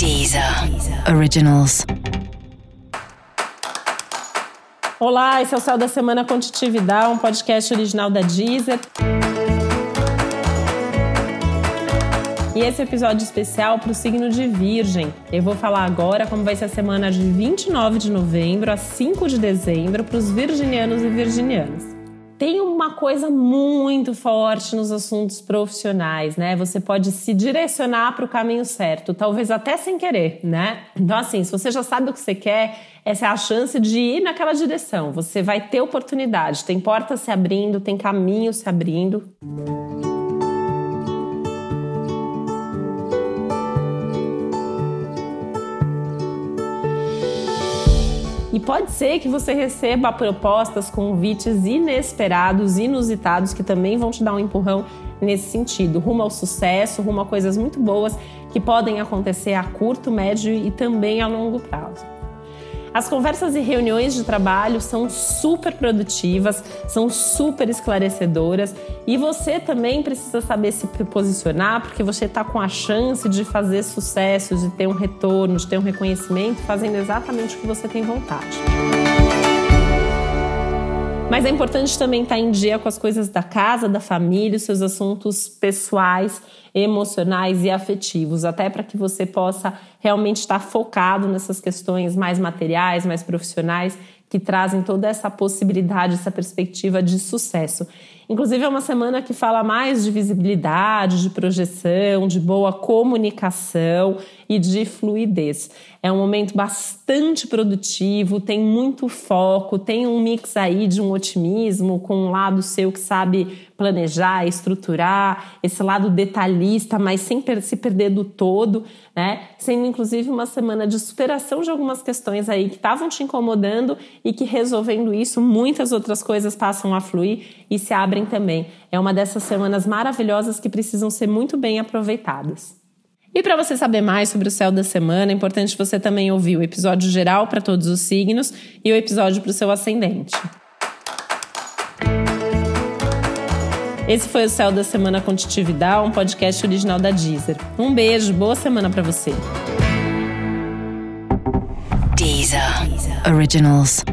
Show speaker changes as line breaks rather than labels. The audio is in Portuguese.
Deezer Originals.
Olá, esse é o Céu da Semana Contitividade, um podcast original da Deezer. E esse episódio especial para o signo de Virgem. Eu vou falar agora como vai ser a semana de 29 de novembro a 5 de dezembro para os virginianos e virginianas tem uma coisa muito forte nos assuntos profissionais, né? Você pode se direcionar para o caminho certo, talvez até sem querer, né? Então, assim, se você já sabe o que você quer, essa é a chance de ir naquela direção. Você vai ter oportunidade, tem portas se abrindo, tem caminho se abrindo. E pode ser que você receba propostas, convites inesperados, inusitados, que também vão te dar um empurrão nesse sentido, rumo ao sucesso, rumo a coisas muito boas que podem acontecer a curto, médio e também a longo prazo. As conversas e reuniões de trabalho são super produtivas, são super esclarecedoras e você também precisa saber se posicionar porque você está com a chance de fazer sucesso, de ter um retorno, de ter um reconhecimento, fazendo exatamente o que você tem vontade. Mas é importante também estar em dia com as coisas da casa, da família, os seus assuntos pessoais, emocionais e afetivos, até para que você possa realmente estar focado nessas questões mais materiais, mais profissionais, que trazem toda essa possibilidade, essa perspectiva de sucesso. Inclusive, é uma semana que fala mais de visibilidade, de projeção, de boa comunicação e de fluidez. É um momento bastante produtivo, tem muito foco, tem um mix aí de um otimismo com um lado seu que sabe planejar, estruturar, esse lado detalhista, mas sem se perder do todo, né? Sendo inclusive uma semana de superação de algumas questões aí que estavam te incomodando e que resolvendo isso, muitas outras coisas passam a fluir e se abrem também. É uma dessas semanas maravilhosas que precisam ser muito bem aproveitadas. E para você saber mais sobre o céu da semana, é importante você também ouvir o episódio geral para todos os signos e o episódio para o seu ascendente. Esse foi o Céu da Semana Contitividade, um podcast original da Deezer. Um beijo, boa semana para você.
Deezer Originals.